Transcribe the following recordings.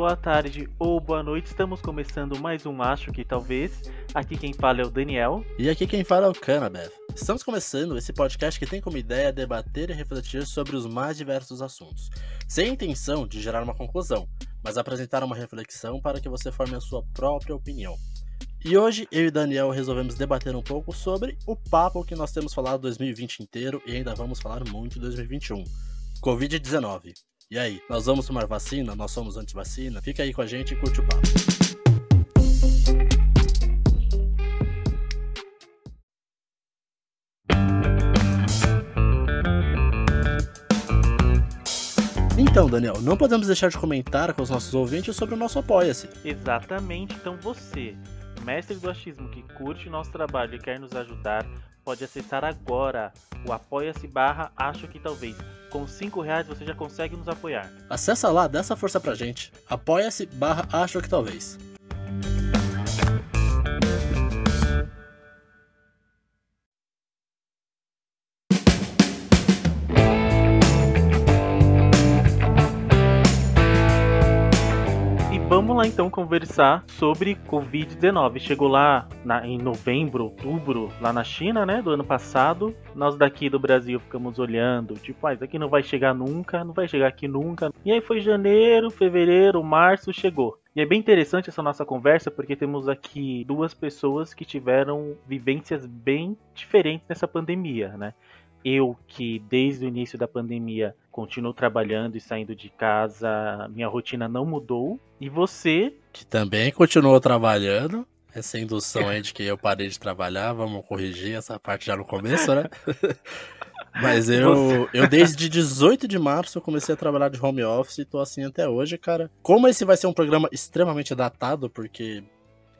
boa tarde ou boa noite. Estamos começando mais um Acho que Talvez. Aqui quem fala é o Daniel. E aqui quem fala é o Canabeth. Estamos começando esse podcast que tem como ideia debater e refletir sobre os mais diversos assuntos, sem a intenção de gerar uma conclusão, mas apresentar uma reflexão para que você forme a sua própria opinião. E hoje eu e Daniel resolvemos debater um pouco sobre o papo que nós temos falado 2020 inteiro e ainda vamos falar muito em 2021. Covid-19. E aí, nós vamos tomar vacina? Nós somos anti-vacina? Fica aí com a gente e curte o papo. Então, Daniel, não podemos deixar de comentar com os nossos ouvintes sobre o nosso Apoia-se. Exatamente, então você, mestre do achismo que curte nosso trabalho e quer nos ajudar, pode acessar agora o apoia-se barra acho que talvez. Com 5 reais você já consegue nos apoiar. Acesse lá, dá essa força pra gente. Apoia-se barra acho que talvez. Lá então conversar sobre Covid-19. Chegou lá na, em novembro, outubro, lá na China, né, do ano passado. Nós daqui do Brasil ficamos olhando, tipo, ah, isso aqui não vai chegar nunca, não vai chegar aqui nunca. E aí foi janeiro, fevereiro, março, chegou. E é bem interessante essa nossa conversa porque temos aqui duas pessoas que tiveram vivências bem diferentes nessa pandemia, né? Eu que desde o início da pandemia continuo trabalhando e saindo de casa, minha rotina não mudou. E você, que também continuou trabalhando, essa indução aí de que eu parei de trabalhar, vamos corrigir essa parte já no começo, né? Mas eu, eu desde 18 de março eu comecei a trabalhar de home office e tô assim até hoje, cara. Como esse vai ser um programa extremamente datado, porque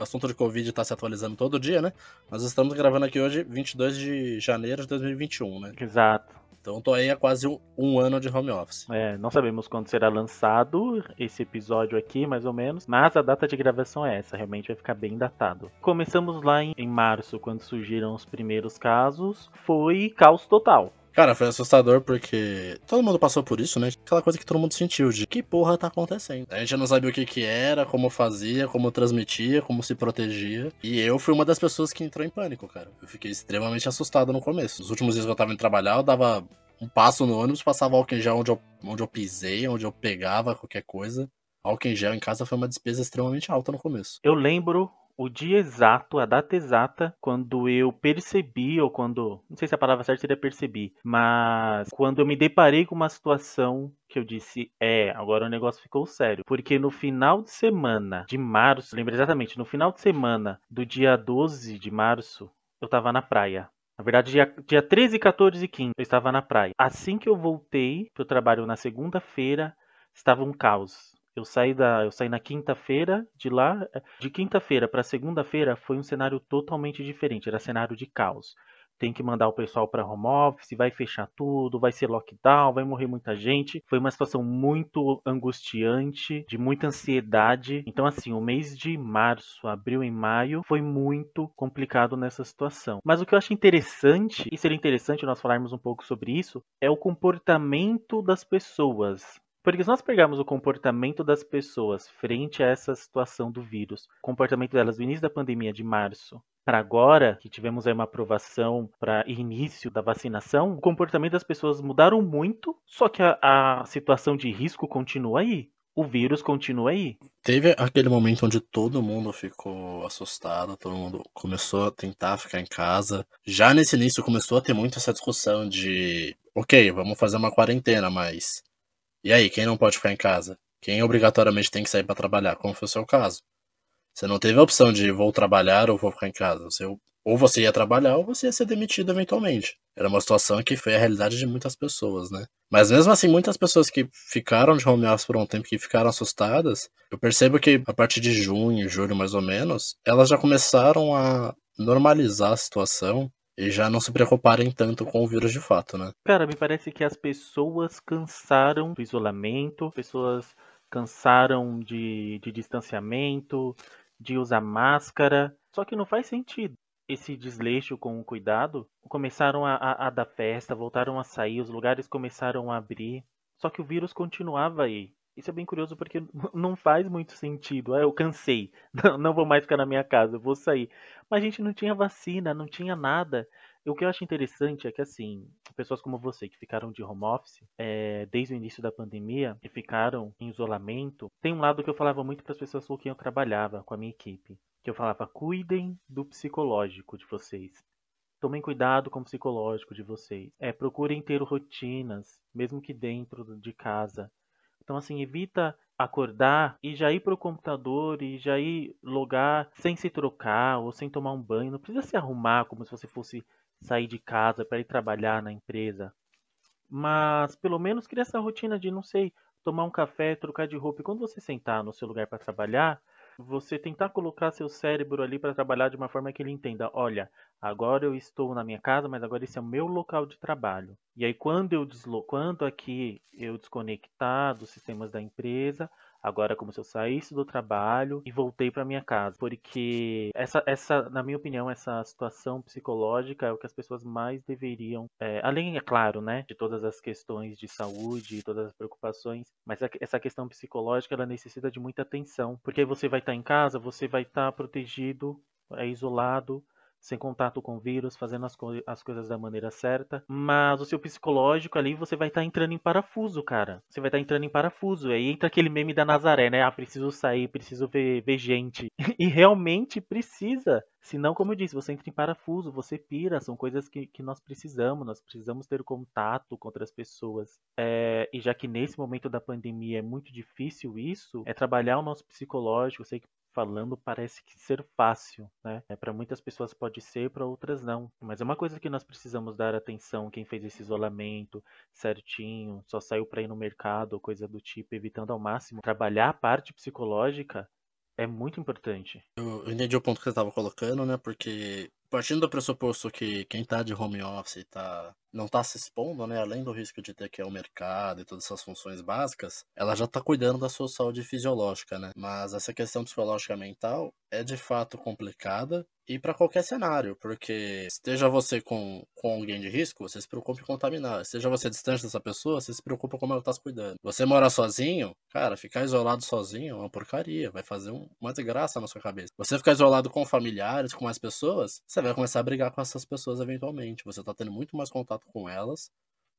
assunto de Covid tá se atualizando todo dia, né? Nós estamos gravando aqui hoje, 22 de janeiro de 2021, né? Exato. Então tô aí há quase um, um, ano de home office. É, não sabemos quando será lançado esse episódio aqui, mais ou menos, mas a data de gravação é essa, realmente vai ficar bem datado. Começamos lá em, em março, quando surgiram os primeiros casos, foi caos total. Cara, foi assustador porque todo mundo passou por isso, né? Aquela coisa que todo mundo sentiu de que porra tá acontecendo. A gente não sabia o que que era, como fazia, como transmitia, como se protegia. E eu fui uma das pessoas que entrou em pânico, cara. Eu fiquei extremamente assustado no começo. Os últimos dias que eu tava indo trabalhar, eu dava um passo no ônibus, passava álcool em gel onde eu, onde eu pisei, onde eu pegava qualquer coisa. Álcool em gel em casa foi uma despesa extremamente alta no começo. Eu lembro o dia exato, a data exata, quando eu percebi, ou quando. Não sei se a palavra certa seria percebi, mas quando eu me deparei com uma situação que eu disse, é, agora o negócio ficou sério. Porque no final de semana de março, lembro exatamente, no final de semana do dia 12 de março, eu tava na praia. Na verdade, dia, dia 13, 14 e 15, eu estava na praia. Assim que eu voltei pro trabalho na segunda-feira, estava um caos eu saí da, eu saí na quinta-feira de lá, de quinta-feira para segunda-feira foi um cenário totalmente diferente, era cenário de caos. Tem que mandar o pessoal para home office, vai fechar tudo, vai ser lockdown, vai morrer muita gente. Foi uma situação muito angustiante, de muita ansiedade. Então, assim, o mês de março, abril e maio foi muito complicado nessa situação. Mas o que eu acho interessante, e seria interessante nós falarmos um pouco sobre isso, é o comportamento das pessoas porque se nós pegarmos o comportamento das pessoas frente a essa situação do vírus, o comportamento delas no início da pandemia de março para agora, que tivemos aí uma aprovação para início da vacinação, o comportamento das pessoas mudaram muito, só que a, a situação de risco continua aí. O vírus continua aí. Teve aquele momento onde todo mundo ficou assustado, todo mundo começou a tentar ficar em casa. Já nesse início começou a ter muito essa discussão de, ok, vamos fazer uma quarentena, mas e aí, quem não pode ficar em casa? Quem obrigatoriamente tem que sair para trabalhar? Como foi o seu caso? Você não teve a opção de vou trabalhar ou vou ficar em casa. Você, ou você ia trabalhar ou você ia ser demitido eventualmente. Era uma situação que foi a realidade de muitas pessoas, né? Mas mesmo assim, muitas pessoas que ficaram de home office por um tempo, que ficaram assustadas, eu percebo que a partir de junho, julho mais ou menos, elas já começaram a normalizar a situação e já não se preocuparem tanto com o vírus de fato, né? Cara, me parece que as pessoas cansaram do isolamento, pessoas cansaram de, de distanciamento, de usar máscara. Só que não faz sentido esse desleixo com o cuidado. Começaram a, a, a dar festa, voltaram a sair, os lugares começaram a abrir. Só que o vírus continuava aí. Isso é bem curioso porque não faz muito sentido. Ah, eu cansei, não, vou mais ficar na minha casa, vou sair. Mas a gente não tinha vacina, não tinha nada. O que eu acho interessante é que, assim, pessoas como você que ficaram de home office é, desde o início da pandemia e ficaram em isolamento, tem um lado que eu falava muito para as pessoas com quem eu trabalhava, com a minha equipe, que eu falava: cuidem do psicológico de vocês. Tomem cuidado com o psicológico de vocês. É, procurem ter rotinas, mesmo que dentro de casa. Então, assim, evita acordar e já ir para o computador e já ir logar sem se trocar ou sem tomar um banho. Não precisa se arrumar como se você fosse sair de casa para ir trabalhar na empresa. Mas pelo menos cria essa rotina de, não sei, tomar um café, trocar de roupa. E quando você sentar no seu lugar para trabalhar, você tentar colocar seu cérebro ali para trabalhar de uma forma que ele entenda, olha, agora eu estou na minha casa, mas agora esse é o meu local de trabalho. E aí quando eu deslo quando aqui eu desconectar dos sistemas da empresa, agora como se eu saísse do trabalho e voltei para minha casa, porque essa, essa, na minha opinião, essa situação psicológica é o que as pessoas mais deveriam, é, além é claro, né, de todas as questões de saúde e todas as preocupações, mas essa questão psicológica ela necessita de muita atenção, porque você vai estar em casa, você vai estar protegido, é isolado sem contato com vírus, fazendo as, co as coisas da maneira certa. Mas o seu psicológico ali, você vai estar tá entrando em parafuso, cara. Você vai estar tá entrando em parafuso. Aí entra aquele meme da Nazaré, né? Ah, preciso sair, preciso ver, ver gente. e realmente precisa. Senão, como eu disse, você entra em parafuso, você pira, são coisas que, que nós precisamos, nós precisamos ter contato com outras pessoas. É, e já que nesse momento da pandemia é muito difícil isso, é trabalhar o nosso psicológico. Eu sei que falando parece que ser fácil, né? É, para muitas pessoas pode ser, para outras não. Mas é uma coisa que nós precisamos dar atenção. Quem fez esse isolamento certinho, só saiu para ir no mercado coisa do tipo, evitando ao máximo trabalhar a parte psicológica é muito importante. Eu, eu entendi o ponto que você estava colocando, né? Porque partindo do pressuposto que quem está de home office tá, não está se expondo, né? Além do risco de ter que ir ao mercado e todas essas funções básicas, ela já está cuidando da sua saúde fisiológica, né? Mas essa questão psicológica mental é de fato complicada e para qualquer cenário, porque esteja você com, com alguém de risco, você se preocupa em contaminar. Esteja você distante dessa pessoa, você se preocupa como ela está se cuidando. Você morar sozinho, cara, ficar isolado sozinho é uma porcaria, vai fazer um, uma desgraça na sua cabeça. Você ficar isolado com familiares, com mais pessoas, você vai começar a brigar com essas pessoas eventualmente. Você está tendo muito mais contato com elas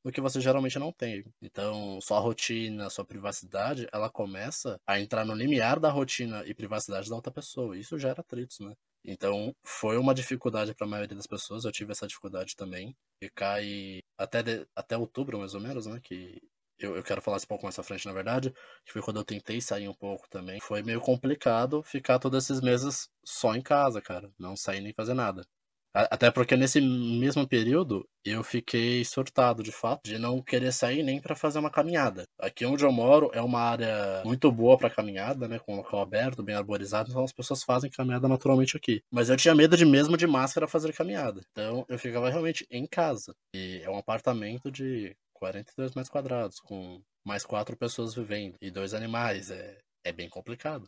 do que você geralmente não tem. Então, sua rotina, sua privacidade, ela começa a entrar no limiar da rotina e privacidade da outra pessoa. Isso gera atritos, né? Então, foi uma dificuldade para a maioria das pessoas. Eu tive essa dificuldade também. E até, de, até outubro, mais ou menos, né? Que eu, eu quero falar um pouco mais à frente, na verdade. Que foi quando eu tentei sair um pouco também. Foi meio complicado ficar todos esses meses só em casa, cara. Não sair nem fazer nada. Até porque nesse mesmo período eu fiquei surtado de fato de não querer sair nem para fazer uma caminhada. Aqui onde eu moro é uma área muito boa para caminhada, né, com local aberto, bem arborizado, então as pessoas fazem caminhada naturalmente aqui. Mas eu tinha medo de mesmo de máscara fazer caminhada. Então eu ficava realmente em casa. E é um apartamento de 42 metros quadrados com mais quatro pessoas vivendo e dois animais. É, é bem complicado.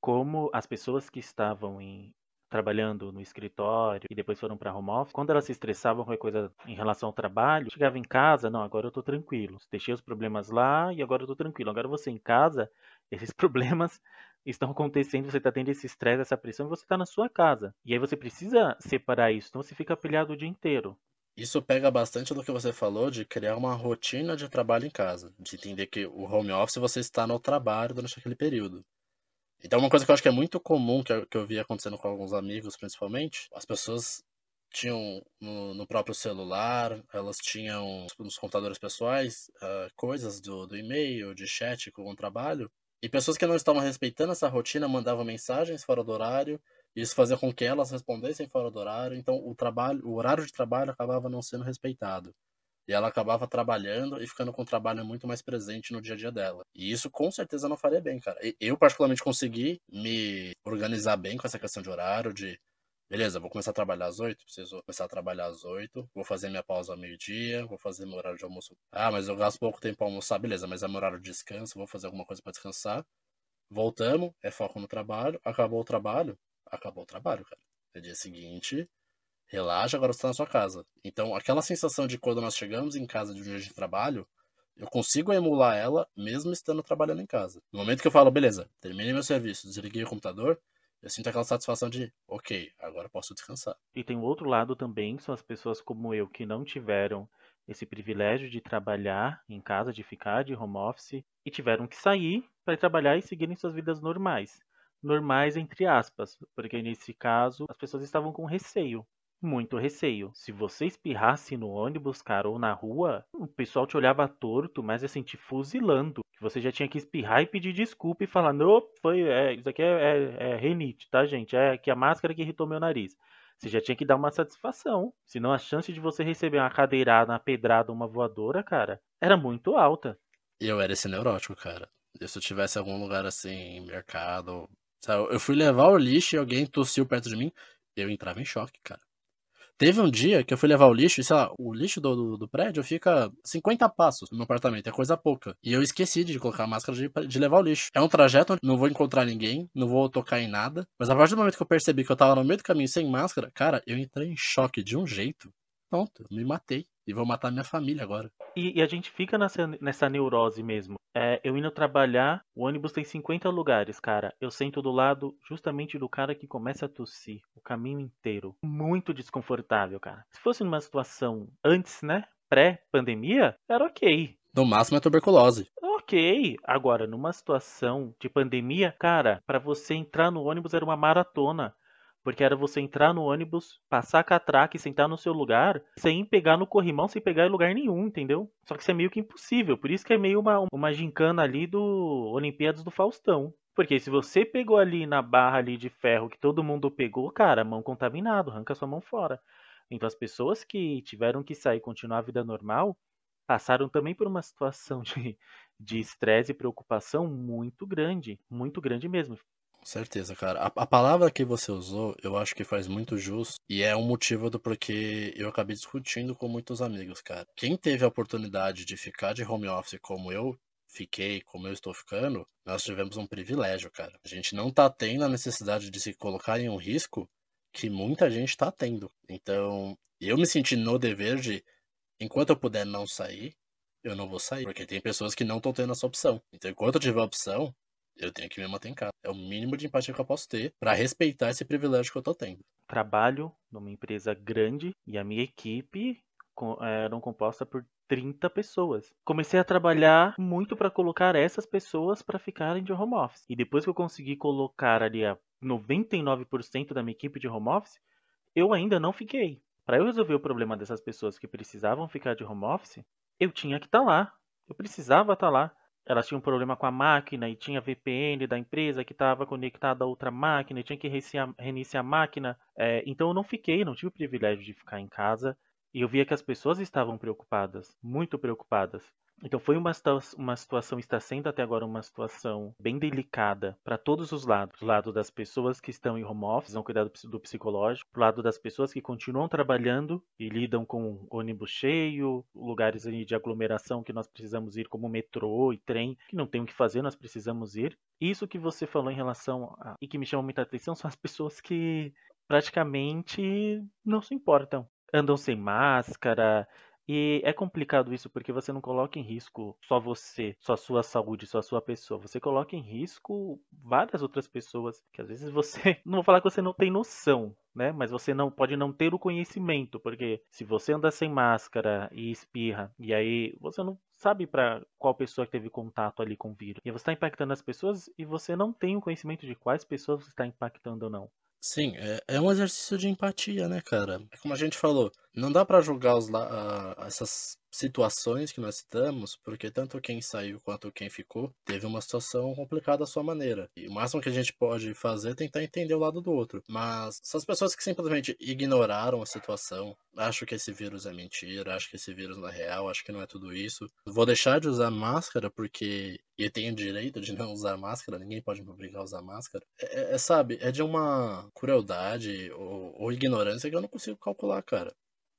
Como as pessoas que estavam em, trabalhando no escritório e depois foram para home office, quando elas se estressavam com coisa em relação ao trabalho, chegava em casa, não, agora eu tô tranquilo. Deixei os problemas lá e agora eu tô tranquilo. Agora você em casa, esses problemas estão acontecendo, você está tendo esse estresse, essa pressão, e você está na sua casa. E aí você precisa separar isso, então você fica pilhado o dia inteiro. Isso pega bastante do que você falou de criar uma rotina de trabalho em casa, de entender que o home office você está no trabalho durante aquele período. Então, uma coisa que eu acho que é muito comum, que eu, que eu vi acontecendo com alguns amigos, principalmente, as pessoas tinham no, no próprio celular, elas tinham nos computadores pessoais uh, coisas do, do e-mail, de chat com o trabalho, e pessoas que não estavam respeitando essa rotina mandavam mensagens fora do horário, e isso fazia com que elas respondessem fora do horário, então o trabalho, o horário de trabalho acabava não sendo respeitado. E ela acabava trabalhando e ficando com o trabalho muito mais presente no dia a dia dela. E isso com certeza não faria bem, cara. Eu, particularmente, consegui me organizar bem com essa questão de horário, de beleza, vou começar a trabalhar às oito, preciso começar a trabalhar às oito, vou fazer minha pausa ao meio-dia, vou fazer meu horário de almoço. Ah, mas eu gasto pouco tempo para almoçar, beleza, mas é meu horário de descanso, vou fazer alguma coisa para descansar. Voltamos, é foco no trabalho, acabou o trabalho, acabou o trabalho, cara. No dia seguinte, relaxa, agora você está na sua casa. Então, aquela sensação de quando nós chegamos em casa de um dia de trabalho, Eu consigo emular ela mesmo estando trabalhando em casa. No momento que eu falo, beleza, terminei meu serviço, desliguei o computador, eu sinto aquela satisfação de, ok, agora posso descansar. E tem o outro lado também, são as pessoas como eu que não tiveram esse privilégio de trabalhar em casa, de ficar de home office e tiveram que sair para trabalhar e seguirem suas vidas normais. Normais entre aspas, porque nesse caso as pessoas estavam com receio muito receio. Se você espirrasse no ônibus, cara, ou na rua, o pessoal te olhava torto, mas assim, te fuzilando. Você já tinha que espirrar e pedir desculpa e falar, não, foi, é, isso aqui é, é, é renite, tá, gente? É que a máscara que irritou meu nariz. Você já tinha que dar uma satisfação. Senão a chance de você receber uma cadeirada, uma pedrada, uma voadora, cara, era muito alta. Eu era esse neurótico, cara. Se eu tivesse algum lugar assim, mercado. Sabe, eu fui levar o lixo e alguém tossiu perto de mim, eu entrava em choque, cara. Teve um dia que eu fui levar o lixo, e sei lá, o lixo do, do, do, prédio fica 50 passos no meu apartamento, é coisa pouca. E eu esqueci de colocar a máscara de, de levar o lixo. É um trajeto onde não vou encontrar ninguém, não vou tocar em nada. Mas a partir do momento que eu percebi que eu tava no meio do caminho sem máscara, cara, eu entrei em choque de um jeito. Pronto, eu me matei. E vou matar minha família agora. E, e a gente fica nessa, nessa neurose mesmo. É, eu indo trabalhar, o ônibus tem 50 lugares, cara. Eu sento do lado justamente do cara que começa a tossir o caminho inteiro. Muito desconfortável, cara. Se fosse numa situação antes, né? Pré-pandemia, era ok. No máximo é tuberculose. Ok. Agora, numa situação de pandemia, cara, para você entrar no ônibus era uma maratona. Porque era você entrar no ônibus, passar a catraca e sentar no seu lugar, sem pegar no corrimão, sem pegar em lugar nenhum, entendeu? Só que isso é meio que impossível. Por isso que é meio uma, uma gincana ali do Olimpíadas do Faustão. Porque se você pegou ali na barra ali de ferro que todo mundo pegou, cara, mão contaminado, arranca sua mão fora. Então as pessoas que tiveram que sair e continuar a vida normal passaram também por uma situação de estresse e preocupação muito grande, muito grande mesmo. Com certeza, cara. A, a, palavra que você usou, eu acho que faz muito jus e é um motivo do porquê eu acabei discutindo com muitos amigos, cara. Quem teve a oportunidade de ficar de home office como eu fiquei, como eu estou ficando, nós tivemos um privilégio, cara. A gente não tá tendo a necessidade de se colocar em um risco que muita gente tá tendo. Então, eu me senti no dever de, enquanto eu puder não sair, eu não vou sair. Porque tem pessoas que não estão tendo essa opção. Então, enquanto eu tiver a opção, eu tenho que me manter em casa. É o mínimo de empatia que eu posso ter para respeitar esse privilégio que eu tô tendo. Trabalho numa empresa grande e a minha equipe eram composta por 30 pessoas. Comecei a trabalhar muito para colocar essas pessoas para ficarem de home office. E depois que eu consegui colocar ali a 99% da minha equipe de home office, eu ainda não fiquei. Para eu resolver o problema dessas pessoas que precisavam ficar de home office, eu tinha que estar tá lá. Eu precisava estar tá lá elas tinham um problema com a máquina e tinha VPN da empresa que estava conectada a outra máquina e tinha que reiniciar, reiniciar a máquina. É, então eu não fiquei, não tive o privilégio de ficar em casa. E eu via que as pessoas estavam preocupadas, muito preocupadas. Então foi uma, uma situação, está sendo até agora uma situação bem delicada para todos os lados. Do lado das pessoas que estão em home office, vão cuidar do, do psicológico. Do lado das pessoas que continuam trabalhando e lidam com ônibus cheio, lugares de aglomeração que nós precisamos ir, como metrô e trem, que não tem o que fazer, nós precisamos ir. Isso que você falou em relação a, e que me chama muita atenção são as pessoas que praticamente não se importam. Andam sem máscara, e é complicado isso porque você não coloca em risco só você, só sua saúde, só sua pessoa. Você coloca em risco várias outras pessoas que às vezes você, não vou falar que você não tem noção, né? Mas você não pode não ter o conhecimento, porque se você anda sem máscara e espirra, e aí você não sabe para qual pessoa que teve contato ali com o vírus. E você está impactando as pessoas e você não tem o conhecimento de quais pessoas você está impactando ou não. Sim, é, é um exercício de empatia, né, cara? É como a gente falou, não dá pra julgar os, la- essas situações que nós citamos, porque tanto quem saiu quanto quem ficou teve uma situação complicada à sua maneira. E o máximo que a gente pode fazer é tentar entender o lado do outro. Mas são as pessoas que simplesmente ignoraram a situação, acham que esse vírus é mentira, acham que esse vírus não é real, acham que não é tudo isso. Vou deixar de usar máscara porque eu tenho direito de não usar máscara, ninguém pode me obrigar a usar máscara. É, é, é sabe, é de uma crueldade ou, ou ignorância que eu não consigo calcular, cara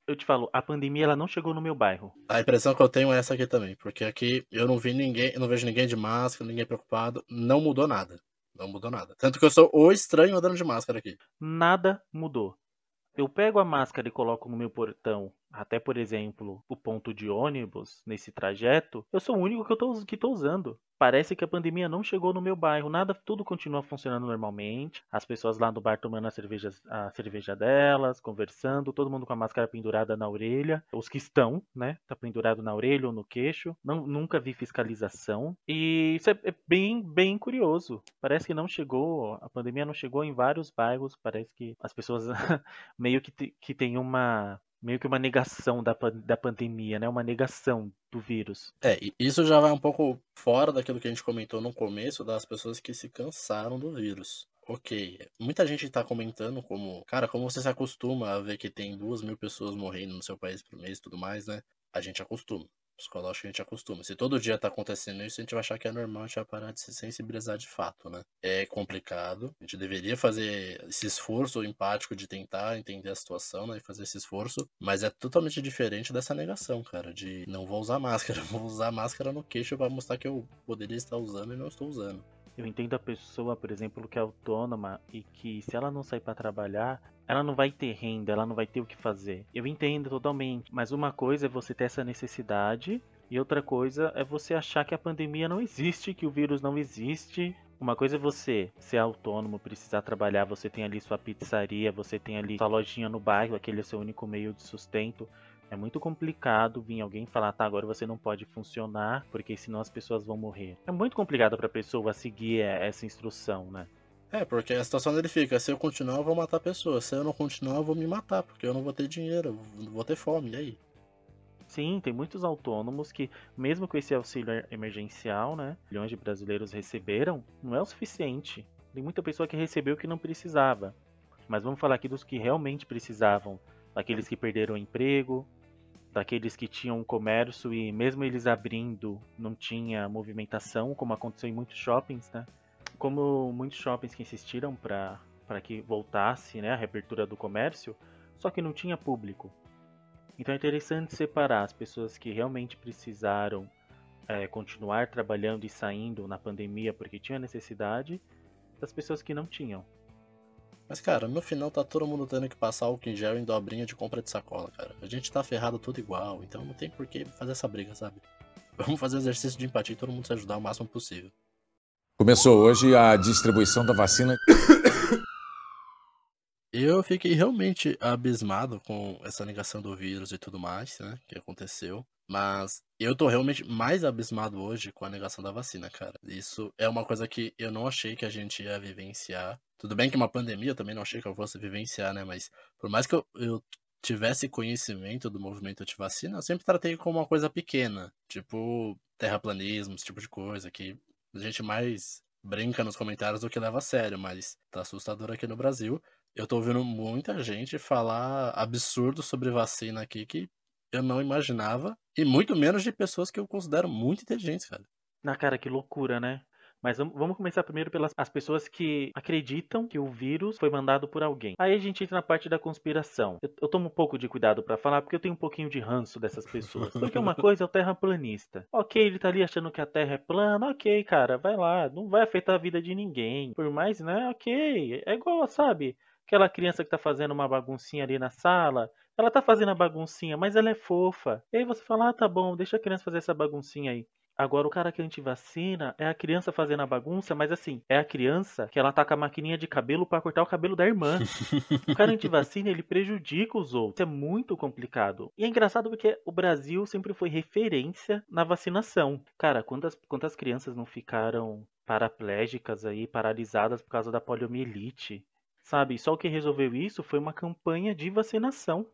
eu te falo, a pandemia ela não chegou no meu bairro. A impressão que eu tenho é essa aqui também, porque aqui eu não vi ninguém, eu não vejo ninguém de máscara, ninguém preocupado, não mudou nada. Não mudou nada. Tanto que eu sou o estranho andando de máscara aqui. Nada mudou. Eu pego a máscara e coloco no meu portão até por exemplo, o ponto de ônibus nesse trajeto, eu sou o único que tô, que tô usando. Parece que a pandemia não chegou no meu bairro, nada, tudo continua funcionando normalmente. As pessoas lá no bar tomando a cerveja, a cerveja delas, conversando, todo mundo com a máscara pendurada na orelha. Os que estão, né? Tá pendurado na orelha ou no queixo. Não, nunca vi fiscalização. E isso é, é bem, bem curioso. Parece que não chegou, a pandemia não chegou em vários bairros. Parece que as pessoas meio que, que tem uma meio que uma negação da, da pandemia, né? Uma negação do vírus. É, isso já vai um pouco fora daquilo que a gente comentou no começo, das pessoas que se cansaram do vírus. Ok, muita gente está comentando como, cara, como você se acostuma a ver que tem duas mil pessoas morrendo no seu país por mês e tudo mais, né? A gente acostuma psicológico a gente acostuma. Se todo dia tá acontecendo isso, a gente vai achar que é normal, a gente vai parar de se sensibilizar de fato, né? É complicado. A gente deveria fazer esse esforço empático de tentar entender a situação, né? E fazer esse esforço. Mas é totalmente diferente dessa negação, cara. De não vou usar máscara, vou usar máscara no queixo para mostrar que eu poderia estar usando e não estou usando. Eu entendo a pessoa, por exemplo, que é autônoma e que se ela não sair para trabalhar, ela não vai ter renda, ela não vai ter o que fazer. Eu entendo totalmente, mas uma coisa é você ter essa necessidade e outra coisa é você achar que a pandemia não existe, que o vírus não existe. Uma coisa é você ser autônomo, precisar trabalhar, você tem ali sua pizzaria, você tem ali sua lojinha no bairro, aquele é o seu único meio de sustento. É muito complicado vir alguém falar, tá, agora você não pode funcionar, porque senão as pessoas vão morrer. É muito complicado para a pessoa seguir essa instrução, né? É, porque a situação dele fica, se eu continuar eu vou matar a pessoa, se eu não continuar eu vou me matar, porque eu não vou ter dinheiro, eu vou ter fome, e aí? Sim, tem muitos autônomos que, mesmo com esse auxílio emergencial, né, milhões de brasileiros receberam, não é o suficiente. Tem muita pessoa que recebeu que não precisava. Mas vamos falar aqui dos que realmente precisavam, daqueles que perderam o emprego, daqueles que tinham comércio e mesmo eles abrindo não tinha movimentação, como aconteceu em muitos shoppings, né? Como muitos shoppings que insistiram para para que voltasse, né, a reabertura do comércio, só que não tinha público. Então é interessante separar as pessoas que realmente precisaram é, continuar trabalhando e saindo na pandemia porque tinha necessidade, das pessoas que não tinham. Mas, cara, no final tá todo mundo tendo que passar álcool em gel em dobrinha de compra de sacola, cara. A gente tá ferrado tudo igual, então não tem por que fazer essa briga, sabe? Vamos fazer exercício de empatia e todo mundo se ajudar o máximo possível. Começou hoje a distribuição da vacina. Eu fiquei realmente abismado com essa negação do vírus e tudo mais, né? Que aconteceu. Mas eu tô realmente mais abismado hoje com a negação da vacina, cara. Isso é uma coisa que eu não achei que a gente ia vivenciar. Tudo bem que uma pandemia eu também não achei que eu fosse vivenciar, né? Mas por mais que eu, eu tivesse conhecimento do movimento de vacina, eu sempre tratei como uma coisa pequena. Tipo, terraplanismo, esse tipo de coisa que a gente mais brinca nos comentários do que leva a sério, mas tá assustador aqui no Brasil. Eu tô ouvindo muita gente falar absurdo sobre vacina aqui que eu não imaginava. E muito menos de pessoas que eu considero muito inteligentes, cara. Na cara, que loucura, né? Mas vamos começar primeiro pelas as pessoas que acreditam que o vírus foi mandado por alguém. Aí a gente entra na parte da conspiração. Eu, eu tomo um pouco de cuidado para falar porque eu tenho um pouquinho de ranço dessas pessoas. Porque uma coisa é o terraplanista. Ok, ele tá ali achando que a Terra é plana. Ok, cara, vai lá. Não vai afetar a vida de ninguém. Por mais, né? Ok. É igual, sabe? Aquela criança que tá fazendo uma baguncinha ali na sala ela tá fazendo a baguncinha, mas ela é fofa. E aí você fala, ah, tá bom, deixa a criança fazer essa baguncinha aí. Agora, o cara que antivacina é a criança fazendo a bagunça, mas assim, é a criança que ela tá com a maquininha de cabelo para cortar o cabelo da irmã. o cara antivacina, ele prejudica os outros. É muito complicado. E é engraçado porque o Brasil sempre foi referência na vacinação. Cara, quantas, quantas crianças não ficaram paraplégicas aí, paralisadas por causa da poliomielite? Sabe? Só o que resolveu isso foi uma campanha de vacinação.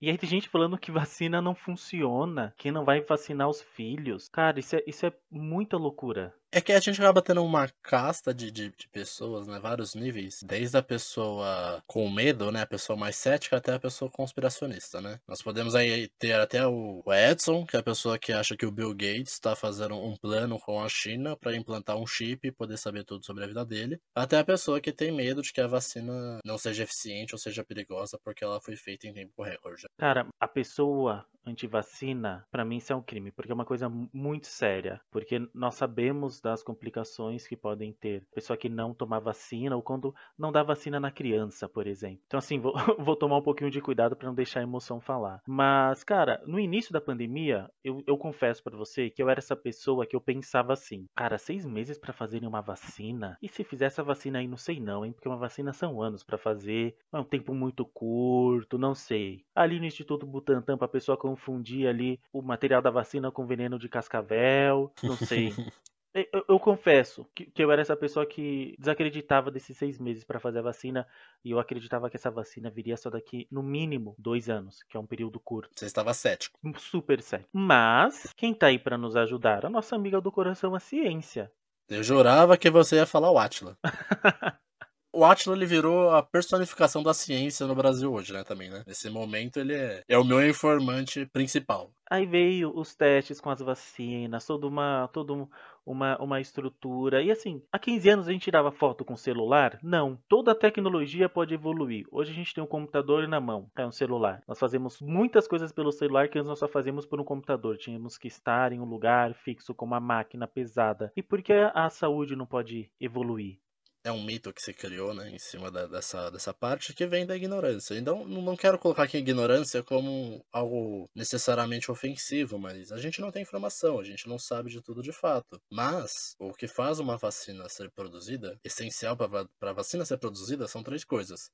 E aí tem gente falando que vacina não funciona, que não vai vacinar os filhos. Cara, isso é, isso é muita loucura. É que a gente acaba tendo uma casta de, de, de, pessoas, né? Vários níveis. Desde a pessoa com medo, né? A pessoa mais cética até a pessoa conspiracionista, né? Nós podemos aí ter até o Edson, que é a pessoa que acha que o Bill Gates está fazendo um plano com a China para implantar um chip e poder saber tudo sobre a vida dele. Até a pessoa que tem medo de que a vacina não seja eficiente ou seja perigosa porque ela foi feita em tempo recorde. Cara, a pessoa antivacina, para mim isso é um crime, porque é uma coisa muito séria. Porque nós sabemos das complicações que podem ter. Pessoa que não toma vacina ou quando não dá vacina na criança, por exemplo. Então, assim, vou, vou tomar um pouquinho de cuidado para não deixar a emoção falar. Mas, cara, no início da pandemia, eu, eu confesso para você que eu era essa pessoa que eu pensava assim: cara, seis meses para fazerem uma vacina? E se fizer essa vacina aí, não sei não, hein? Porque uma vacina são anos para fazer, é um tempo muito curto, não sei. Ali no Instituto Butantan, pra pessoa confundir ali o material da vacina com veneno de cascavel, não sei. Eu, eu, confesso que, que, eu era essa pessoa que desacreditava desses seis meses para fazer a vacina e eu acreditava que essa vacina viria só daqui, no mínimo, dois anos, que é um período curto. Você estava cético. Super cético. Mas, quem tá aí para nos ajudar? A nossa amiga do coração, a ciência. Eu jurava que você ia falar o Atila. o Atila ele virou a personificação da ciência no Brasil hoje, né, também, né? Nesse momento ele é, é o meu informante principal. Aí veio os testes com as vacinas, toda uma, toda uma, uma estrutura. E assim, há 15 anos a gente tirava foto com celular? Não. Toda a tecnologia pode evoluir. Hoje a gente tem um computador na mão, é um celular. Nós fazemos muitas coisas pelo celular que antes nós só fazíamos por um computador. Tínhamos que estar em um lugar fixo com uma máquina pesada. E por que a saúde não pode evoluir? É um mito que se criou, né, em cima da, dessa, dessa parte que vem da ignorância. Então, não quero colocar aqui ignorância como algo necessariamente ofensivo, mas a gente não tem informação, a gente não sabe de tudo de fato. Mas o que faz uma vacina ser produzida, essencial para a vacina ser produzida, são três coisas: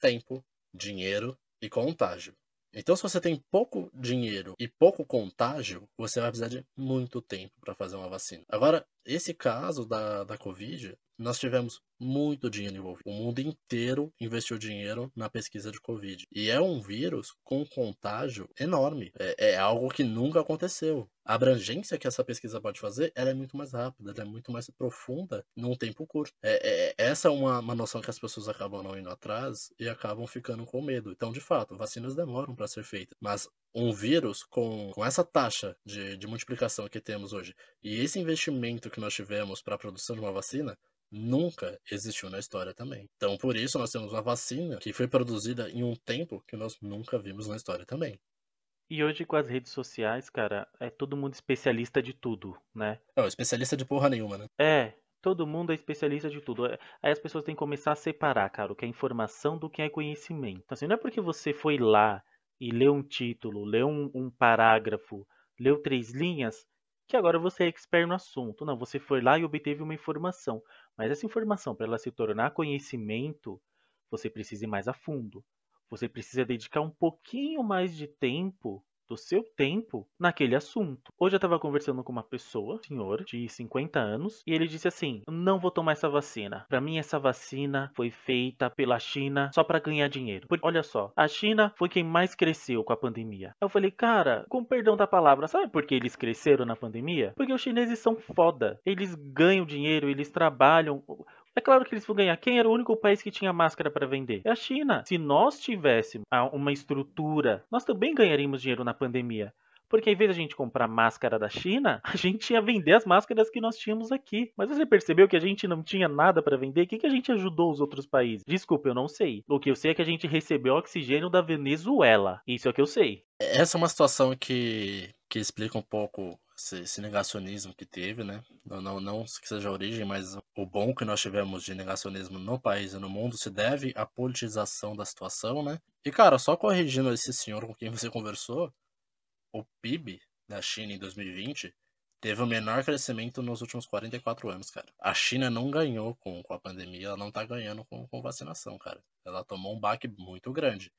tempo, dinheiro e contágio. Então, se você tem pouco dinheiro e pouco contágio, você vai precisar de muito tempo para fazer uma vacina. Agora, esse caso da, da Covid, nós tivemos muito dinheiro envolvido. O mundo inteiro investiu dinheiro na pesquisa de Covid. E é um vírus com contágio enorme. É, é algo que nunca aconteceu. A abrangência que essa pesquisa pode fazer é muito mais rápida, é muito mais profunda num tempo curto. É, é, essa é uma, uma noção que as pessoas acabam não indo atrás e acabam ficando com medo. Então, de fato, vacinas demoram para ser feitas. Mas um vírus com, com essa taxa de, de multiplicação que temos hoje e esse investimento que nós tivemos para a produção de uma vacina, nunca existiu na história também. Então, por isso, nós temos uma vacina que foi produzida em um tempo que nós nunca vimos na história também. E hoje com as redes sociais, cara, é todo mundo especialista de tudo, né? É, especialista de porra nenhuma, né? É, todo mundo é especialista de tudo. Aí as pessoas têm que começar a separar, cara, o que é informação do que é conhecimento. Então, assim, não é porque você foi lá e leu um título, leu um, um parágrafo, leu três linhas, que agora você é expert no assunto. Não, você foi lá e obteve uma informação. Mas essa informação, para ela se tornar conhecimento, você precisa ir mais a fundo. Você precisa dedicar um pouquinho mais de tempo do seu tempo naquele assunto. Hoje eu estava conversando com uma pessoa, senhor de 50 anos, e ele disse assim: "Não vou tomar essa vacina. Para mim essa vacina foi feita pela China só para ganhar dinheiro. Porque, olha só, a China foi quem mais cresceu com a pandemia". Eu falei: "Cara, com perdão da palavra, sabe por que eles cresceram na pandemia? Porque os chineses são foda. Eles ganham dinheiro, eles trabalham é claro que eles vão ganhar. Quem era o único país que tinha máscara para vender? É a China. Se nós tivéssemos uma estrutura, nós também ganharíamos dinheiro na pandemia. Porque em vez de a gente comprar máscara da China, a gente ia vender as máscaras que nós tínhamos aqui. Mas você percebeu que a gente não tinha nada para vender? O que, que a gente ajudou os outros países? Desculpa, eu não sei. O que eu sei é que a gente recebeu oxigênio da Venezuela. Isso é o que eu sei. Essa é uma situação que, que explica um pouco esse, negacionismo que teve, né? Não, não, não que seja a origem, mas o bom que nós tivemos de negacionismo no país e no mundo se deve à politização da situação, né? E, cara, só corrigindo esse senhor com quem você conversou, o PIB da China em 2020 teve o menor crescimento nos últimos 44 anos, cara. A China não ganhou com, com a pandemia, ela não tá ganhando com, com vacinação, cara. Ela tomou um baque muito grande.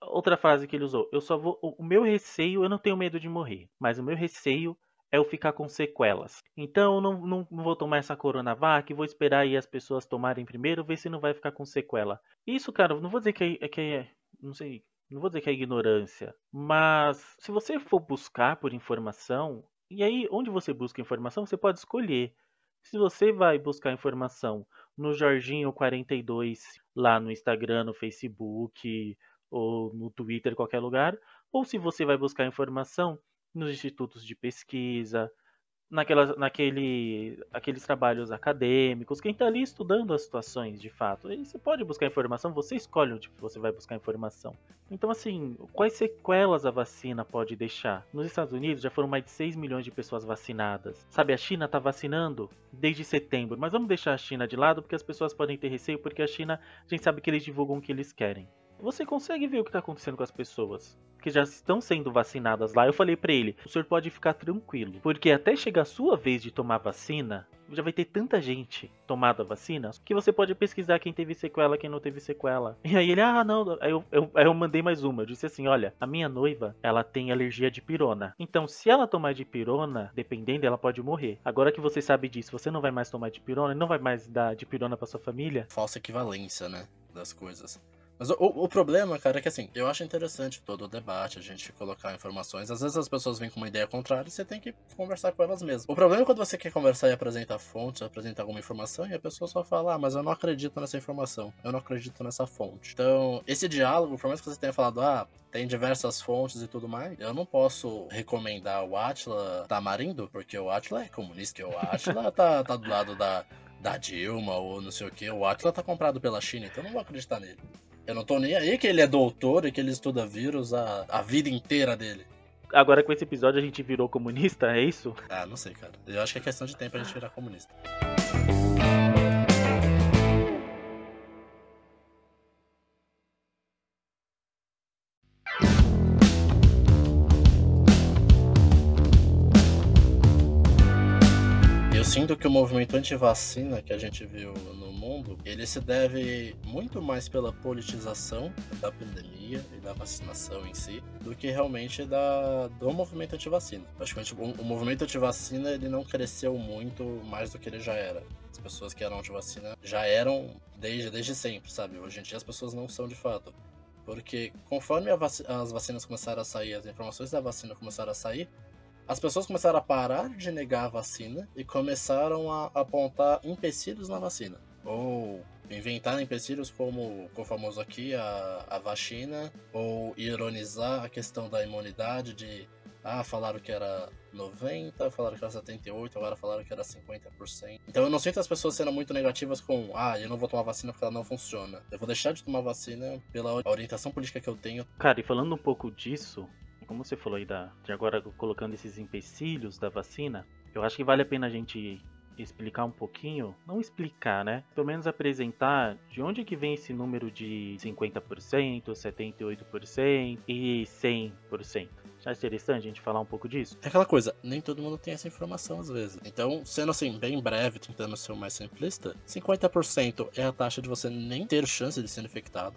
Outra frase que ele usou, eu só vou. O meu receio, eu não tenho medo de morrer, mas o meu receio é eu ficar com sequelas. Então eu não, não, vou tomar essa Coronavac, vou esperar aí as pessoas tomarem primeiro, ver se não vai ficar com sequela. Isso, cara, não vou dizer que é, que é não sei, não vou dizer que é ignorância, mas se você for buscar por informação, e aí onde você busca informação, você pode escolher. Se você vai buscar informação no Jorginho42, lá no Instagram, no Facebook, ou no Twitter, qualquer lugar, ou se você vai buscar informação nos institutos de pesquisa, naquela, naquele, aqueles trabalhos acadêmicos, quem está ali estudando as situações de fato. E você pode buscar informação, você escolhe onde você vai buscar informação. Então, assim, quais sequelas a vacina pode deixar? Nos Estados Unidos já foram mais de 6 milhões de pessoas vacinadas. Sabe, a China está vacinando desde setembro, mas vamos deixar a China de lado porque as pessoas podem ter receio, porque a China, a gente sabe que eles divulgam o que eles querem. Você consegue ver o que está acontecendo com as pessoas que já estão sendo vacinadas lá. Eu falei para ele: o senhor pode ficar tranquilo, porque até chegar a sua vez de tomar vacina, já vai ter tanta gente tomada a vacina que você pode pesquisar quem teve sequela, quem não teve sequela. E aí ele, ah, não. Aí eu, eu, aí eu mandei mais uma. Eu disse assim: olha, a minha noiva, ela tem alergia de pirona. Então, se ela tomar de pirona, dependendo, ela pode morrer. Agora que você sabe disso, você não vai mais tomar de pirona, não vai mais dar de pirona para sua família. Falsa equivalência, né? Das coisas. Mas o, o, problema, cara, é que assim, eu acho interessante todo o debate, a gente colocar informações. Às vezes as pessoas vêm com uma ideia contrária e você tem que conversar com elas mesmas. O problema é quando você quer conversar e apresentar fontes, apresentar alguma informação, e a pessoa só fala, ah, mas eu não acredito nessa informação, eu não acredito nessa fonte. Então, esse diálogo, por mais que você tenha falado, ah, tem diversas fontes e tudo mais, eu não posso recomendar o Atila Tamarindo, porque o Atila é comunista, que o Atila tá, tá do lado da, da Dilma ou não sei o que. O Atila tá comprado pela China, então eu não vou acreditar nele. Eu não tô nem aí que ele é doutor e que ele estuda vírus a, a vida inteira dele. Agora com esse episódio a gente virou comunista, é isso? Ah, não sei, cara. Eu acho que é questão de tempo a gente virar comunista. Que o movimento anti-vacina que a gente viu no mundo, ele se deve muito mais pela politização da pandemia e da vacinação em si, do que realmente da, do movimento anti-vacina. O, o movimento anti-vacina ele não cresceu muito mais do que ele já era. As pessoas que eram anti-vacina já eram desde, desde sempre, sabe? Hoje em dia as pessoas não são de fato. Porque conforme vac as vacinas começaram a sair, as informações da vacina começaram a sair, as pessoas começaram a parar de negar a vacina e começaram a apontar empecilhos na vacina ou inventar empecilhos como o famoso aqui, a, a vacina, ou ironizar a questão da imunidade de ah, falaram que era 90, falaram que era 78, agora falaram que era 50%. Então eu não sinto as pessoas sendo muito negativas com ah, eu não vou tomar vacina porque ela não funciona. Eu vou deixar de tomar vacina pela orientação política que eu tenho. Cara, e falando um pouco disso, como você falou aí da, de agora colocando esses empecilhos da vacina, eu acho que vale a pena a gente explicar um pouquinho, não explicar, né? Pelo menos apresentar de onde que vem esse número de 50%, 78% e 100%. Já é interessante a gente falar um pouco disso? É aquela coisa, nem todo mundo tem essa informação às vezes. Então, sendo assim, bem breve, tentando ser o mais simplista, 50% é a taxa de você nem ter chance de ser infectado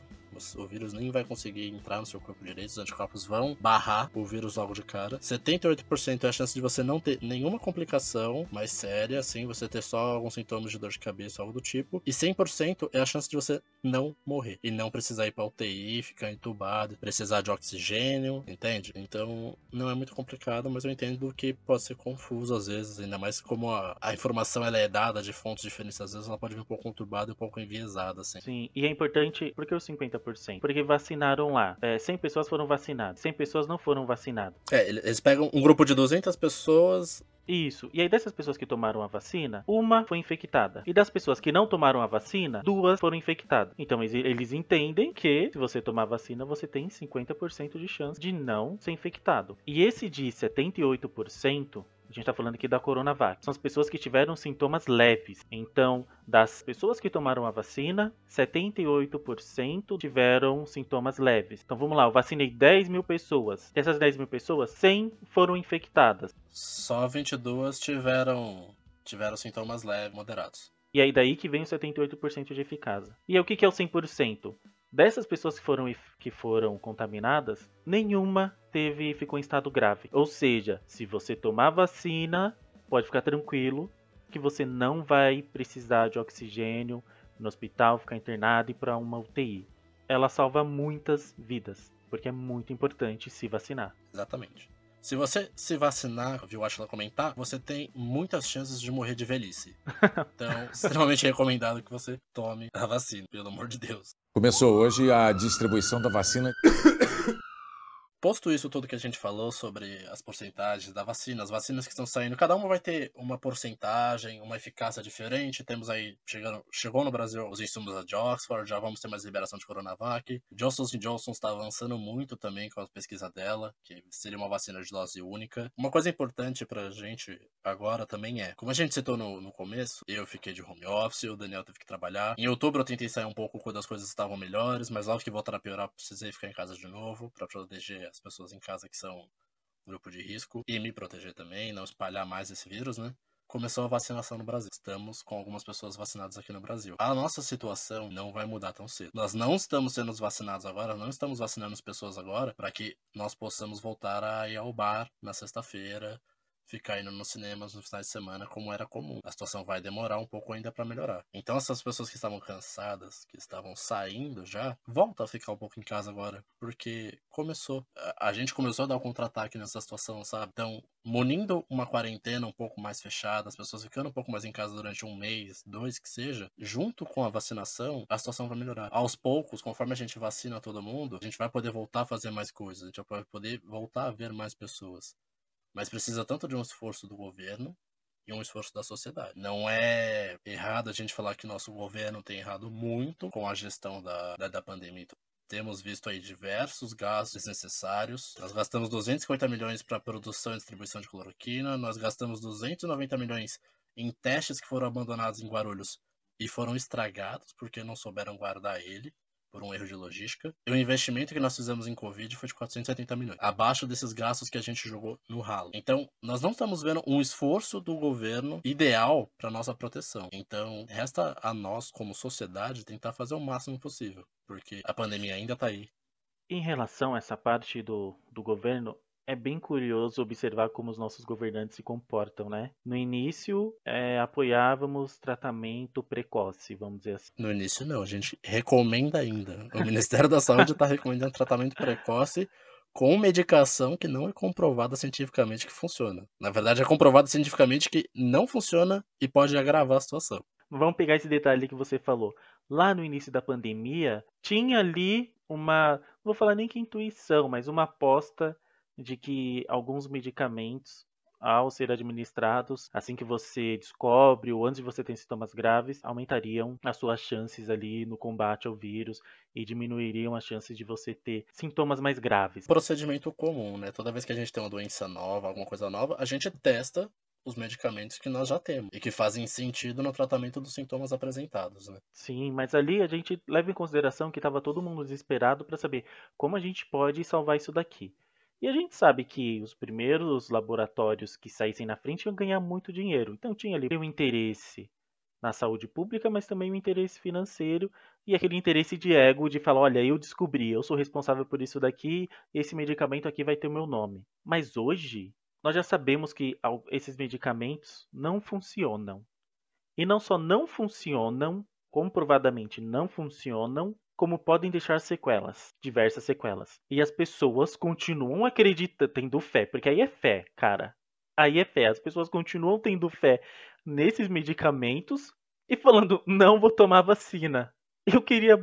o vírus nem vai conseguir entrar no seu corpo direito, os anticorpos vão barrar o vírus logo de cara. 78% é a chance de você não ter nenhuma complicação mais séria, assim, você ter só alguns sintomas de dor de cabeça, algo do tipo. E 100% é a chance de você não morrer e não precisar ir pra UTI, ficar entubado, precisar de oxigênio, entende? Então, não é muito complicado, mas eu entendo que pode ser confuso às vezes, ainda mais como a, a informação ela é dada de fontes diferentes, às vezes ela pode vir um pouco conturbada e um pouco enviesada, assim. Sim, e é importante, porque os 50% porque vacinaram lá. É, 100 pessoas foram vacinadas. 100 pessoas não foram vacinadas. É, eles pegam um grupo de 200 pessoas, isso. E aí dessas pessoas que tomaram a vacina, uma foi infectada. E das pessoas que não tomaram a vacina, duas foram infectadas. Então eles entendem que se você tomar a vacina, você tem 50% de chance de não ser infectado. E esse de 78% a gente está falando aqui da Coronavac. São as pessoas que tiveram sintomas leves. Então, das pessoas que tomaram a vacina, 78% tiveram sintomas leves. Então vamos lá, eu vacinei 10 mil pessoas. Dessas 10 mil pessoas, 100 foram infectadas. Só 22 tiveram, tiveram sintomas leves, moderados. E aí daí que vem o 78% de eficácia. E aí, o que, que é o 100%? Dessas pessoas que foram, que foram contaminadas, nenhuma teve ficou em estado grave. Ou seja, se você tomar vacina, pode ficar tranquilo que você não vai precisar de oxigênio no hospital, ficar internado e para uma UTI. Ela salva muitas vidas, porque é muito importante se vacinar. Exatamente. Se você se vacinar, viu Ashla comentar, você tem muitas chances de morrer de velhice. Então, extremamente recomendado que você tome a vacina, pelo amor de Deus. Começou hoje a distribuição da vacina. Posto isso tudo que a gente falou sobre as porcentagens da vacina, as vacinas que estão saindo, cada uma vai ter uma porcentagem, uma eficácia diferente. Temos aí, chegando, chegou no Brasil os insumos de Oxford, já vamos ter mais liberação de Coronavac. Johnson Johnson está avançando muito também com a pesquisa dela, que seria uma vacina de dose única. Uma coisa importante pra gente agora também é, como a gente citou no, no começo, eu fiquei de home office, o Daniel teve que trabalhar. Em outubro eu tentei sair um pouco quando as coisas estavam melhores, mas logo que voltaram a piorar, precisei ficar em casa de novo para proteger as pessoas em casa que são grupo de risco e me proteger também, não espalhar mais esse vírus, né? Começou a vacinação no Brasil. Estamos com algumas pessoas vacinadas aqui no Brasil. A nossa situação não vai mudar tão cedo. Nós não estamos sendo vacinados agora, não estamos vacinando as pessoas agora para que nós possamos voltar a ir ao bar na sexta-feira, ficar indo nos cinemas no final de semana como era comum. A situação vai demorar um pouco ainda para melhorar. Então essas pessoas que estavam cansadas, que estavam saindo já, volta a ficar um pouco em casa agora, porque começou. A gente começou a dar um contra-ataque nessa situação, sabe? Então, munindo uma quarentena um pouco mais fechada, as pessoas ficando um pouco mais em casa durante um mês, dois que seja, junto com a vacinação, a situação vai melhorar. Aos poucos, conforme a gente vacina todo mundo, a gente vai poder voltar a fazer mais coisas, a gente vai poder voltar a ver mais pessoas. Mas precisa tanto de um esforço do governo e um esforço da sociedade. Não é errado a gente falar que nosso governo tem errado muito com a gestão da, da, da pandemia. Temos visto aí diversos gastos desnecessários. Nós gastamos 250 milhões para produção e distribuição de cloroquina, nós gastamos 290 milhões em testes que foram abandonados em Guarulhos e foram estragados porque não souberam guardar ele por um erro de logística. E o investimento que nós fizemos em Covid foi de 470 milhões, abaixo desses gastos que a gente jogou no ralo. Então, nós não estamos vendo um esforço do governo ideal para nossa proteção. Então, resta a nós, como sociedade, tentar fazer o máximo possível, porque a pandemia ainda está aí. Em relação a essa parte do, do governo, é bem curioso observar como os nossos governantes se comportam, né? No início, é, apoiávamos tratamento precoce, vamos dizer assim. No início, não, a gente recomenda ainda. O Ministério da Saúde está recomendando tratamento precoce com medicação que não é comprovada cientificamente que funciona. Na verdade, é comprovado cientificamente que não funciona e pode agravar a situação. Vamos pegar esse detalhe que você falou. Lá no início da pandemia, tinha ali uma, não vou falar nem que intuição, mas uma aposta de que alguns medicamentos, ao ser administrados, assim que você descobre ou antes de você ter sintomas graves, aumentariam as suas chances ali no combate ao vírus e diminuiriam as chances de você ter sintomas mais graves. Procedimento comum, né? Toda vez que a gente tem uma doença nova, alguma coisa nova, a gente testa os medicamentos que nós já temos e que fazem sentido no tratamento dos sintomas apresentados, né? Sim, mas ali a gente leva em consideração que estava todo mundo desesperado para saber como a gente pode salvar isso daqui. E a gente sabe que os primeiros laboratórios que saíssem na frente iam ganhar muito dinheiro. Então tinha ali o interesse na saúde pública, mas também o interesse financeiro e aquele interesse de ego de falar, olha, eu descobri, eu sou responsável por isso daqui, esse medicamento aqui vai ter o meu nome. Mas hoje nós já sabemos que esses medicamentos não funcionam. E não só não funcionam, comprovadamente não funcionam, como podem deixar sequelas, diversas sequelas. E as pessoas continuam acreditando, tendo fé, porque aí é fé, cara. Aí é fé. As pessoas continuam tendo fé nesses medicamentos e falando, não vou tomar vacina. Eu queria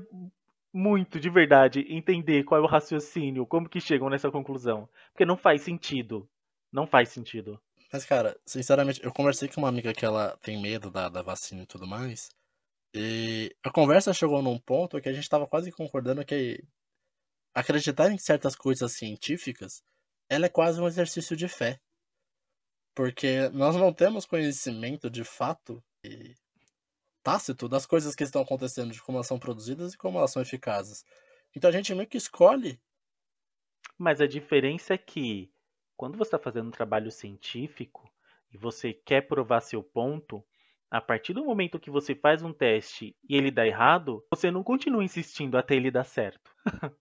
muito, de verdade, entender qual é o raciocínio, como que chegam nessa conclusão. Porque não faz sentido. Não faz sentido. Mas, cara, sinceramente, eu conversei com uma amiga que ela tem medo da, da vacina e tudo mais. E a conversa chegou num ponto que a gente estava quase concordando que acreditar em certas coisas científicas, ela é quase um exercício de fé. Porque nós não temos conhecimento de fato e tácito das coisas que estão acontecendo, de como elas são produzidas e como elas são eficazes. Então a gente meio que escolhe. Mas a diferença é que quando você está fazendo um trabalho científico e você quer provar seu ponto, a partir do momento que você faz um teste e ele dá errado, você não continua insistindo até ele dar certo.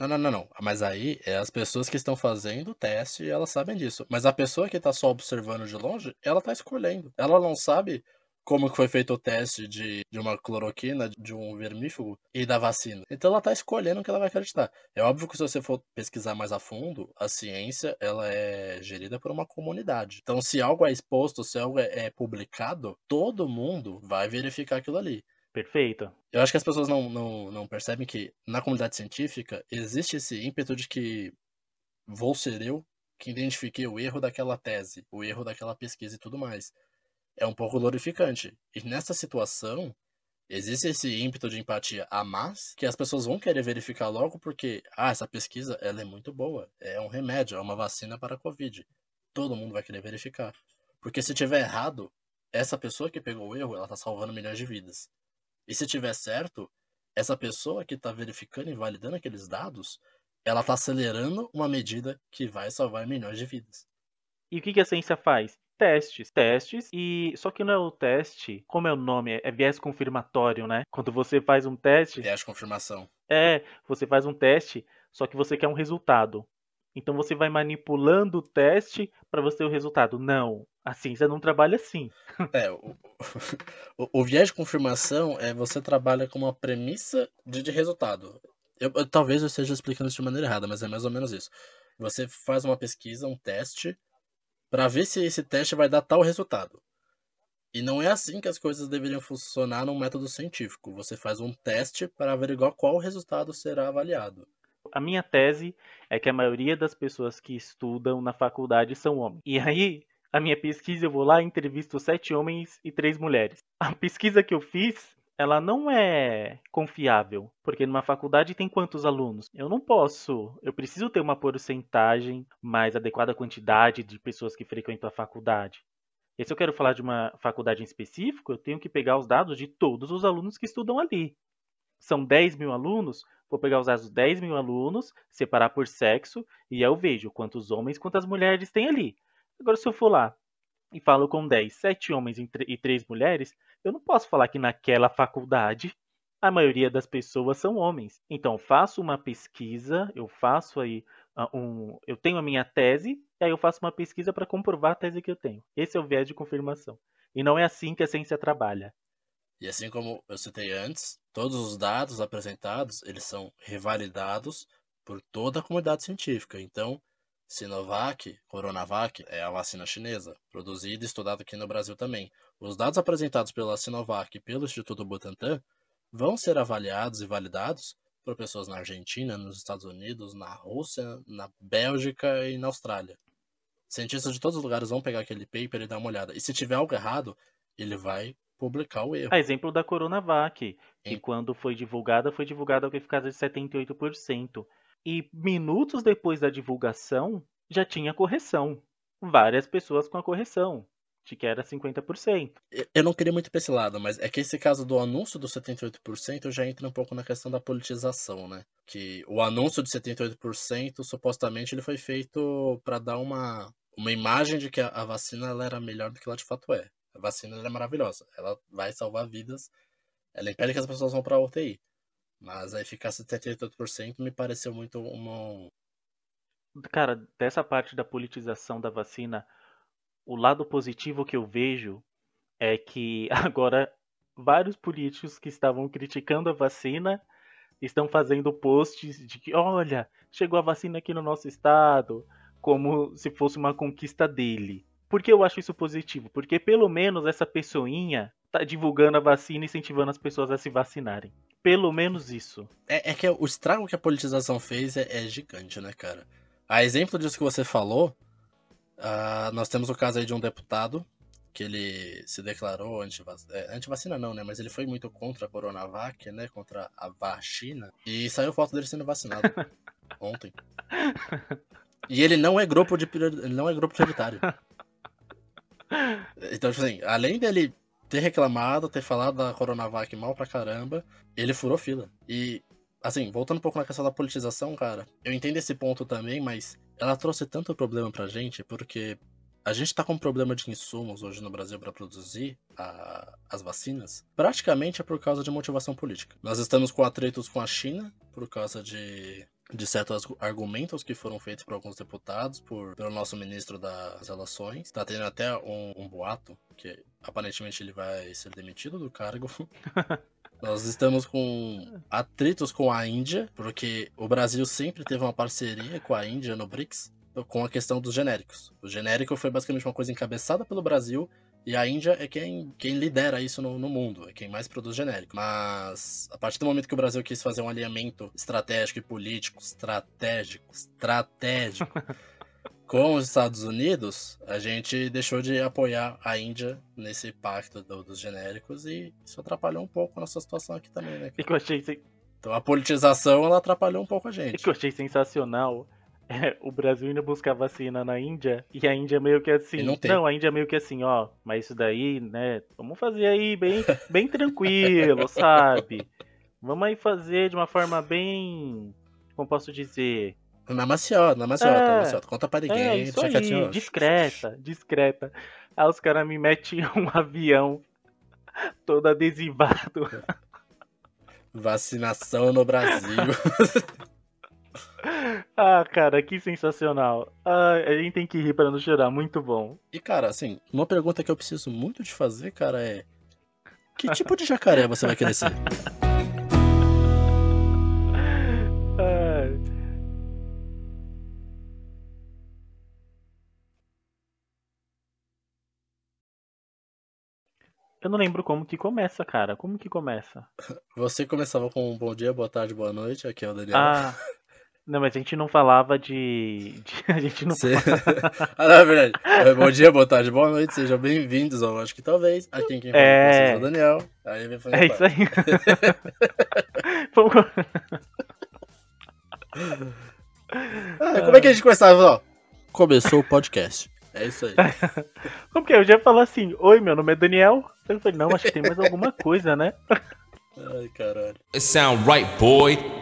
não, não, não, não. Mas aí é as pessoas que estão fazendo o teste elas sabem disso. Mas a pessoa que está só observando de longe, ela está escolhendo. Ela não sabe como que foi feito o teste de, de uma cloroquina, de um vermífugo e da vacina. Então ela tá escolhendo o que ela vai acreditar. É óbvio que se você for pesquisar mais a fundo, a ciência ela é gerida por uma comunidade. Então se algo é exposto, se algo é, é publicado, todo mundo vai verificar aquilo ali. Perfeito. Eu acho que as pessoas não, não, não percebem que na comunidade científica existe esse ímpeto de que vou ser eu que identifiquei o erro daquela tese, o erro daquela pesquisa e tudo mais. É um pouco glorificante. E nessa situação, existe esse ímpeto de empatia a mais que as pessoas vão querer verificar logo porque, ah, essa pesquisa ela é muito boa, é um remédio, é uma vacina para a Covid. Todo mundo vai querer verificar. Porque se tiver errado, essa pessoa que pegou o erro, ela está salvando milhões de vidas. E se tiver certo, essa pessoa que está verificando e validando aqueles dados, ela está acelerando uma medida que vai salvar milhões de vidas. E o que, a ciência faz? Testes, testes, e só que não é o teste, como é o nome? É viés confirmatório, né? Quando você faz um teste. Viés de confirmação. É, você faz um teste, só que você quer um resultado. Então você vai manipulando o teste para você ter o resultado. Não, a ciência não trabalha assim. É, o, o, o, viés de confirmação é você trabalha com uma premissa de, de resultado. Eu, eu, talvez eu esteja explicando isso de maneira errada, mas é mais ou menos isso. Você faz uma pesquisa, um teste, para ver se esse teste vai dar tal resultado. E não é assim que as coisas deveriam funcionar num método científico. Você faz um teste para averiguar qual resultado será avaliado. A minha tese é que a maioria das pessoas que estudam na faculdade são homens. E aí, a minha pesquisa, eu vou lá entrevisto sete homens e três mulheres. A pesquisa que eu fiz, ela não é confiável, porque numa faculdade tem quantos alunos? Eu não posso, eu preciso ter uma porcentagem mais adequada quantidade de pessoas que frequentam a faculdade. E se eu quero falar de uma faculdade em específico, eu tenho que pegar os dados de todos os alunos que estudam ali. São 10 mil alunos, vou pegar os dados dos 10 mil alunos, separar por sexo, e eu vejo quantos homens, quantas mulheres tem ali. Agora, se eu for lá e falo com 10, 7 homens e 3 mulheres, eu não posso falar que naquela faculdade a maioria das pessoas são homens. Então, faço uma pesquisa, eu faço aí uh, um. Eu tenho a minha tese, e aí eu faço uma pesquisa para comprovar a tese que eu tenho. Esse é o viés de confirmação. E não é assim que a ciência trabalha. E assim como eu citei antes, todos os dados apresentados, eles são revalidados por toda a comunidade científica. Então, Sinovac, Coronavac, é a vacina chinesa, produzida e estudada aqui no Brasil também. Os dados apresentados pela Sinovac e pelo Instituto Butantan vão ser avaliados e validados por pessoas na Argentina, nos Estados Unidos, na Rússia, na Bélgica e na Austrália. Cientistas de todos os lugares vão pegar aquele paper e dar uma olhada. E se tiver algo errado, ele vai publicar o erro. A exemplo da Coronavac, que quando foi divulgada, foi divulgada com eficácia de 78%. E minutos depois da divulgação, já tinha correção. Várias pessoas com a correção, de que era 50%. Eu não queria muito pra esse lado, mas é que esse caso do anúncio do 78% já entra um pouco na questão da politização, né? Que o anúncio de 78% supostamente ele foi feito para dar uma, uma imagem de que a, vacina ela era melhor do que ela de fato é. A vacina é maravilhosa, ela vai salvar vidas, ela impede que as pessoas vão para UTI. Mas a eficácia de 78% me pareceu muito uma. Cara, dessa parte da politização da vacina, o lado positivo que eu vejo é que agora vários políticos que estavam criticando a vacina estão fazendo posts de que, olha, chegou a vacina aqui no nosso estado, como se fosse uma conquista dele. Por que eu acho isso positivo? Porque pelo menos essa pessoinha tá divulgando a vacina e incentivando as pessoas a se vacinarem. Pelo menos isso. É, é que o estrago que a politização fez é, é, gigante, né, cara? A exemplo disso que você falou, uh, nós temos o caso aí de um deputado que ele se declarou antivacina, é, antivacina não, né? Mas ele foi muito contra a Coronavac, né? Contra a vacina. E saiu foto dele sendo vacinado ontem. E ele não é grupo de ele não é grupo prioritário. Então, tipo assim, além dele ter reclamado, ter falado da Coronavac mal pra caramba, ele furou fila. E, assim, voltando um pouco na questão da politização, cara, eu entendo esse ponto também, mas ela trouxe tanto problema pra gente, porque a gente tá com um problema de insumos hoje no Brasil para produzir a, as vacinas, praticamente é por causa de motivação política. Nós estamos com atritos com a China por causa de de certos argumentos que foram feitos por alguns deputados, por, pelo nosso ministro das Relações. Está tendo até um, um, boato que aparentemente ele vai ser demitido do cargo. Nós estamos com atritos com a Índia, porque o Brasil sempre teve uma parceria com a Índia no BRICS com a questão dos genéricos. O genérico foi basicamente uma coisa encabeçada pelo Brasil E a Índia é quem, quem lidera isso no, no, mundo, é quem mais produz genérico. Mas a partir do momento que o Brasil quis fazer um alinhamento estratégico e político, estratégico, estratégico com os Estados Unidos, a gente deixou de apoiar a Índia nesse pacto do, dos genéricos e isso atrapalhou um pouco a nossa situação aqui também, né? E que eu achei, então a politização ela atrapalhou um pouco a gente. E que eu achei sensacional é, o Brasil indo buscar vacina na Índia e a Índia meio que assim. Não, não, a Índia meio que assim, ó, mas isso daí, né? Vamos fazer aí bem, bem tranquilo, sabe? Vamos aí fazer de uma forma bem. Como posso dizer? Na maciota, na maciota, é, na maciota. Conta pra ninguém, é, isso aí, discreta, discreta. Aí os caras me metem um avião todo adesivado. Vacinação no Brasil. ah, cara, que sensacional. Ah, a gente tem que rir para não chorar, muito bom. E, cara, assim, uma pergunta que eu preciso muito de fazer, cara, é: Que tipo de jacaré você vai querer ser? Eu não lembro como que começa, cara. Como que começa? Você começava com um bom dia, boa tarde, boa noite. Aqui é o Daniel. Ah, não, mas a gente não falava de. de... A gente não. Você... ah, não, é verdade. Bom dia, boa tarde, boa noite. Sejam bem-vindos ao Acho que Talvez. Aqui quem fala é... é o Daniel. Aí vem É isso aí. ah, como é que a gente começava? Ó, começou o podcast. É isso aí. Como que é? Eu já ia falar assim, oi, meu nome é Daniel. Eu falei, não, acho que tem mais alguma coisa, né? Ai, caralho. It sound right, boy.